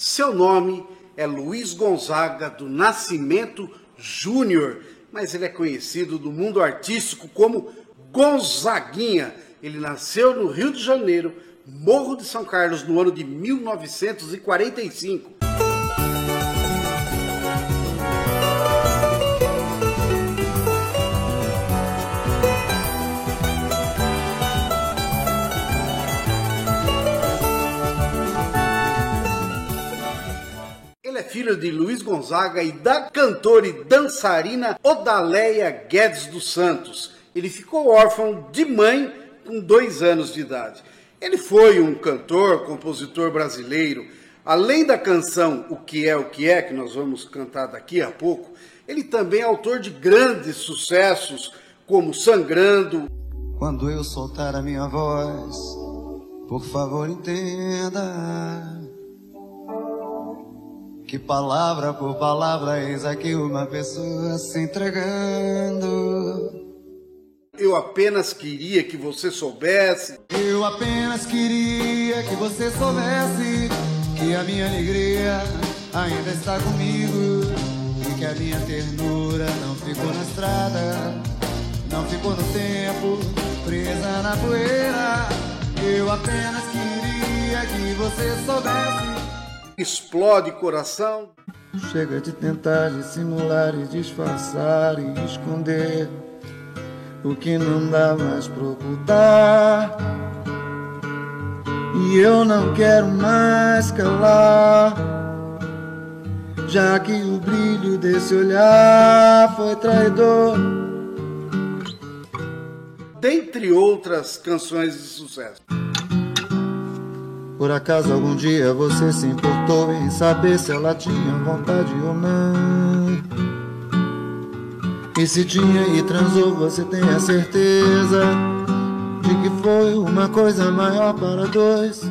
Seu nome é Luiz Gonzaga do Nascimento Júnior, mas ele é conhecido do mundo artístico como Gonzaguinha. Ele nasceu no Rio de Janeiro, Morro de São Carlos, no ano de 1945. Filho de Luiz Gonzaga e da cantora e dançarina Odaleia Guedes dos Santos. Ele ficou órfão de mãe com dois anos de idade. Ele foi um cantor, compositor brasileiro. Além da canção O Que É O Que É, que nós vamos cantar daqui a pouco, ele também é autor de grandes sucessos, como Sangrando. Quando eu soltar a minha voz, por favor entenda que palavra por palavra eis aqui uma pessoa se entregando. Eu apenas queria que você soubesse. Eu apenas queria que você soubesse que a minha alegria ainda está comigo e que a minha ternura não ficou na estrada, não ficou no tempo, presa na poeira. Eu apenas queria que você soubesse. Explode coração. Chega de tentar dissimular e disfarçar e esconder o que não dá mais pra ocultar. E eu não quero mais calar, já que o brilho desse olhar foi traidor. Dentre outras canções de sucesso. Por acaso algum dia você se importou em saber se ela tinha vontade ou não? E se tinha e transou, você tem a certeza de que foi uma coisa maior para dois.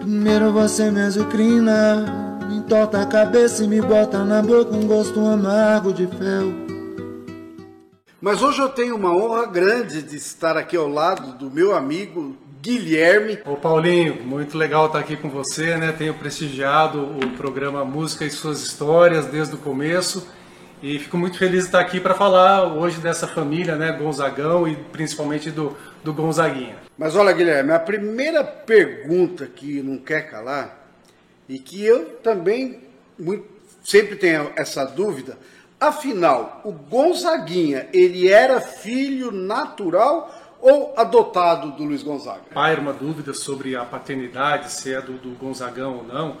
Primeiro você me azucrina, me entorta a cabeça e me bota na boca um gosto amargo de fel. Mas hoje eu tenho uma honra grande de estar aqui ao lado do meu amigo Guilherme. Ô Paulinho, muito legal estar aqui com você, né? Tenho prestigiado o programa Música e Suas Histórias desde o começo e fico muito feliz de estar aqui para falar hoje dessa família, né, Gonzagão e principalmente do, do Gonzaguinha. Mas olha, Guilherme, a primeira pergunta que não quer calar e que eu também muito, sempre tenho essa dúvida, afinal, o Gonzaguinha, ele era filho natural ou adotado do Luiz Gonzaga? Pai, era uma dúvida sobre a paternidade, se é do, do Gonzagão ou não.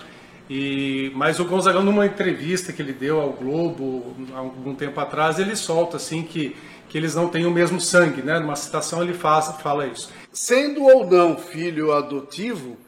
E, mas o Gonzagão, numa entrevista que ele deu ao Globo há algum tempo atrás, ele solta assim que, que eles não têm o mesmo sangue, né? Numa citação ele faz, fala isso. Sendo ou não filho adotivo,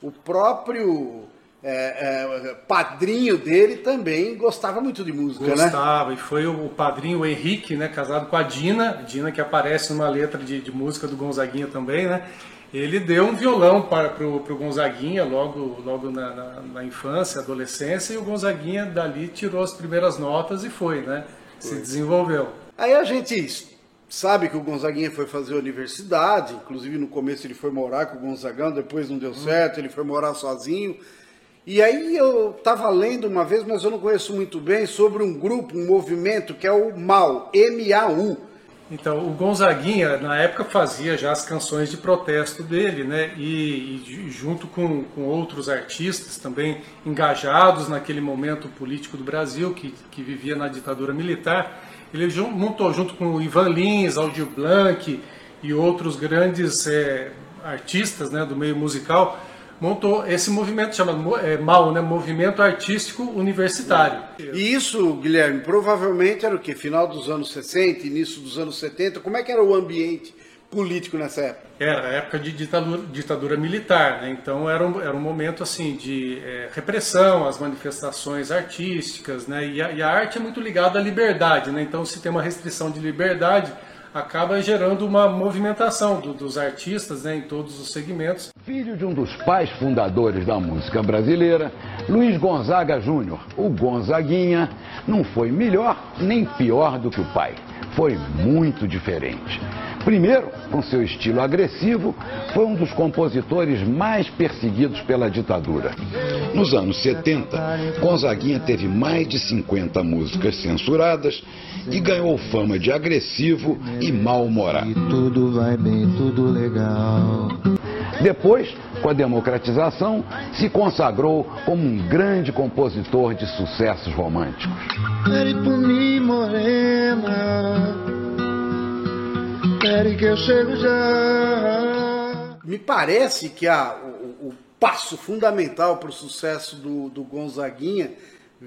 o próprio é, é, padrinho dele também gostava muito de música, gostava, né? Gostava, e foi o padrinho o Henrique, né, casado com a Dina, Dina que aparece numa letra de, de música do Gonzaguinha também, né? Ele deu um violão para pro, pro Gonzaguinha logo, logo na, na, na, infância, adolescência, e o Gonzaguinha dali tirou as primeiras notas e foi, né? Foi. Se desenvolveu. Aí a gente sabe que o Gonzaguinha foi fazer universidade, inclusive no começo ele foi morar com o Gonzagão, depois não deu hum. certo, ele foi morar sozinho. E aí eu estava lendo uma vez, mas eu não conheço muito bem, sobre um grupo, um movimento que é o MAU, M-A-U. Então, o Gonzaguinha, na época, fazia já as canções de protesto dele, né? E, e junto com, com outros artistas também engajados naquele momento político do Brasil, que, que vivia na ditadura militar, ele montou junto com o Ivan Lins, Aldir Blanc e outros grandes é, artistas né, do meio musical, montou esse movimento chamado é, MAU, né, Movimento Artístico Universitário. E isso, Guilherme, provavelmente era o que? Final dos anos 60, início dos anos 70? Como é que era o ambiente político nessa época? Era época de ditadura, ditadura militar, né? então era um, era um momento assim de é, repressão às manifestações artísticas, né? E a, e a, arte é muito ligada à liberdade, né? então se tem uma restrição de liberdade acaba gerando uma movimentação do, dos artistas né, em todos os segmentos. Filho de um dos pais fundadores da música brasileira, Luiz Gonzaga Júnior, o Gonzaguinha, não foi melhor nem pior do que o pai. Foi muito diferente. Primeiro, com seu estilo agressivo, foi um dos compositores mais perseguidos pela ditadura. Nos anos 70, Gonzaguinha teve mais de 50 músicas censuradas e ganhou fama de agressivo e mal-humorado. Tudo vai bem, tudo legal. Depois, com a democratização, se consagrou como um grande compositor de sucessos românticos. Pere por mim, morena. Pere que eu chego já. Me parece que a, o, o passo fundamental para o sucesso do, do Gonzaguinha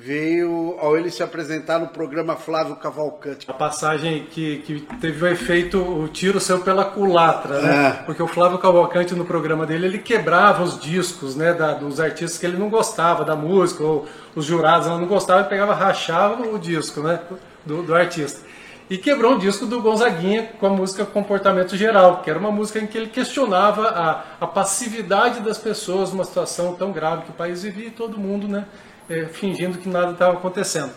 veio ao ele se apresentar no programa Flávio Cavalcante. A passagem que, que teve o efeito, o tiro saiu pela culatra, né? É. Porque o Flávio Cavalcante no programa dele, ele quebrava os discos, né, da- dos artistas que ele não gostava da música, ou os jurados não gostavam, ele pegava, rachava o disco, né, do, do artista. E quebrou um disco do Gonzaguinha com a música Comportamento Geral, que era uma música em que ele questionava a, a passividade das pessoas numa situação tão grave que o país vivia e todo mundo, né, eh, fingindo que nada estava acontecendo.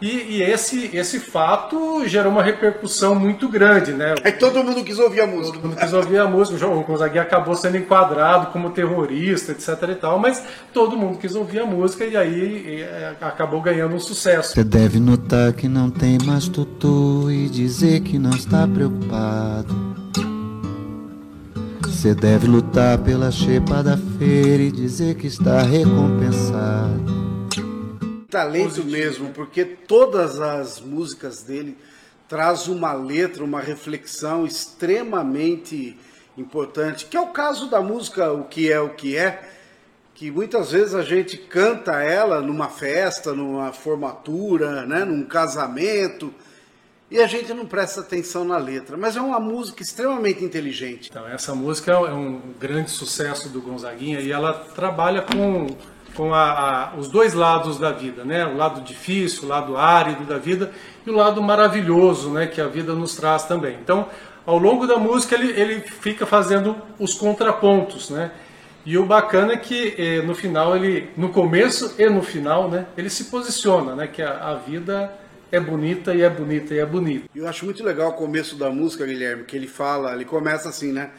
E, e esse, esse fato gerou uma repercussão muito grande, né? Aí todo mundo quis ouvir a música. Todo mundo quis ouvir a música, o Gonzaguinha acabou sendo enquadrado como terrorista, etc e tal, mas todo mundo quis ouvir a música e aí eh, acabou ganhando um sucesso. Você deve notar que não tem mais tutu e dizer que não está preocupado. Você deve lutar pela xepa da feira e dizer que está recompensado. Talento mesmo, porque todas as músicas dele traz uma letra, uma reflexão extremamente importante, que é o caso da música O que é o que é, que muitas vezes a gente canta ela numa festa, numa formatura, né, num casamento, e a gente não presta atenção na letra, mas é uma música extremamente inteligente. Então, essa música é um grande sucesso do Gonzaguinha e ela trabalha com, com a- a- os dois lados da vida, né? O lado difícil, o lado árido da vida e o lado maravilhoso, né? Que a vida nos traz também. Então, ao longo da música, ele, ele fica fazendo os contrapontos, né? E o bacana é que eh, no final ele, no começo e no final, né? Ele se posiciona, né? Que a, a vida é bonita e é bonita e é bonita. Eu acho muito legal o começo da música, Guilherme, que ele fala, ele começa assim, né?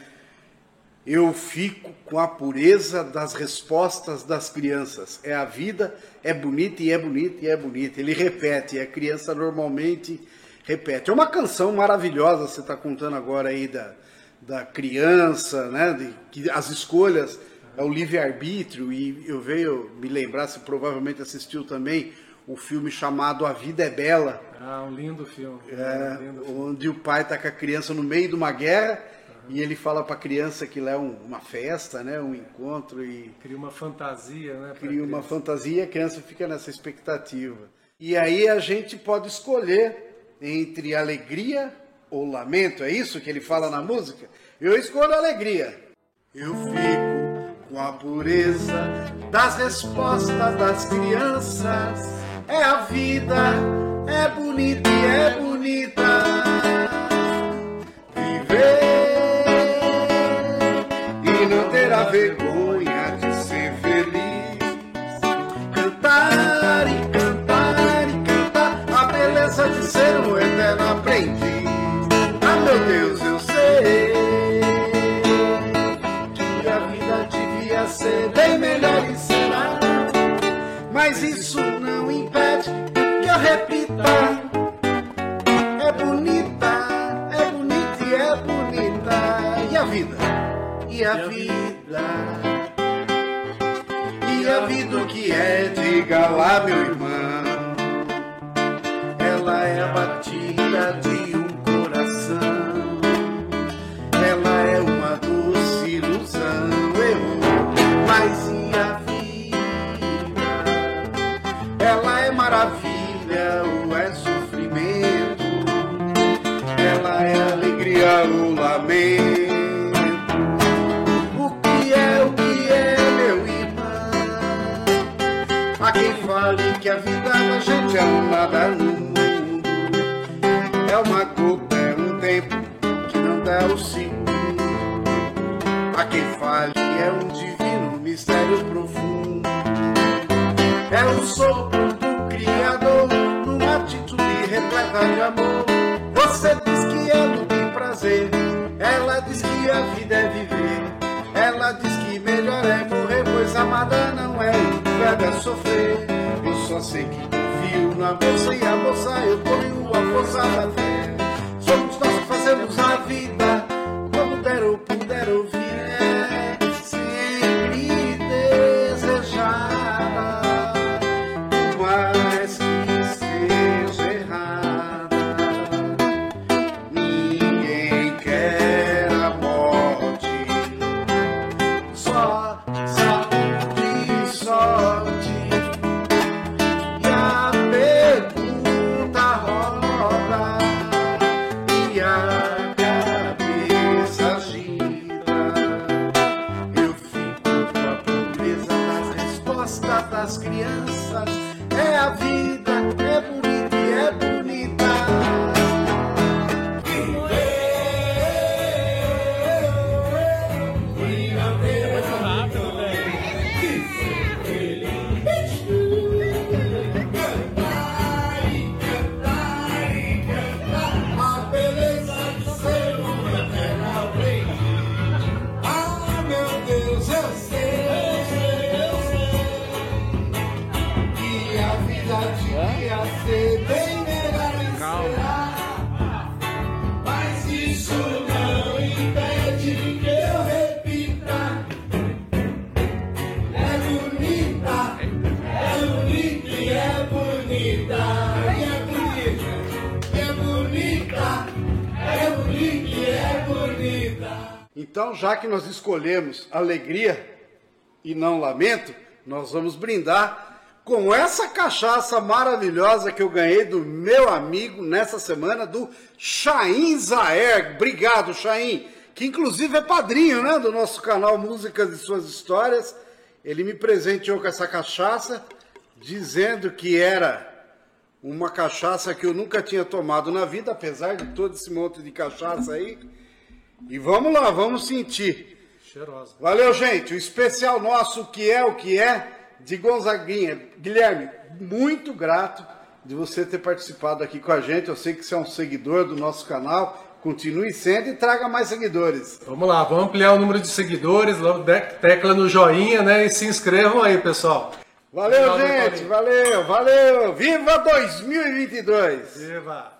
Eu fico com a pureza das respostas das crianças. É a vida, é bonita e é bonita e é bonita. Ele repete, e a criança normalmente repete. É uma canção maravilhosa, você está contando agora aí da, da criança, né? De, que as escolhas é o livre-arbítrio, e eu veio me lembrar, se provavelmente assistiu também, o filme chamado A Vida é Bela, Ah, um lindo filme. é, um lindo filme. onde o pai está com a criança no meio de uma guerra e ele fala para a criança que lá é um- uma festa, né, um encontro e Cria uma fantasia, né? cria uma fantasia e a criança fica nessa expectativa. E aí a gente pode escolher entre alegria ou lamento, é isso que ele fala na música? Eu escolho alegria. Eu fico com a pureza das respostas das crianças. É a vida, é bonita e é bonita. Vergonha de ser feliz. Cantar e cantar e cantar a beleza de ser um eterno aprendiz. Ah, meu Deus, eu sei que a vida devia ser bem melhor e será. Mas isso não impede que eu repita. E a vida? E a vida que é? Diga lá, meu irmão. Ela é a batida de um coração. Ela é uma doce ilusão. Eu, mas uma gota, é um tempo que não dá o segundo. Há quem fale que é um divino mistério profundo. É o sopro do Criador numa atitude repleta de amor. Você diz que é luta e prazer, que a vida é viver. Ela diz que melhor é morrer, pois amada não é o verbo é sofrer. Eu só sei que confio na moça e a moça eu ponho a força da fé. Somos nós que fazemos a vida, Então, já que nós escolhemos alegria e não lamento, nós vamos brindar com essa cachaça maravilhosa que eu ganhei do meu amigo nessa semana, do Chaim Zaer. Obrigado, Chaim, que inclusive é padrinho né, do nosso canal Músicas e Suas Histórias. Ele me presenteou com essa cachaça, dizendo que era uma cachaça que eu nunca tinha tomado na vida, apesar de todo esse monte de cachaça aí. E vamos lá, vamos sentir. Cheirosa. Valeu, gente. O especial nosso, que é o que é, de Gonzaguinha. Guilherme, muito grato de você ter participado aqui com a gente. Eu sei que você é um seguidor do nosso canal. Continue sendo e traga mais seguidores. Vamos lá, vamos ampliar o número de seguidores, tecla no joinha, né? E se inscrevam aí, pessoal. Valeu, gente. Valeu, valeu. Viva 2022! Viva!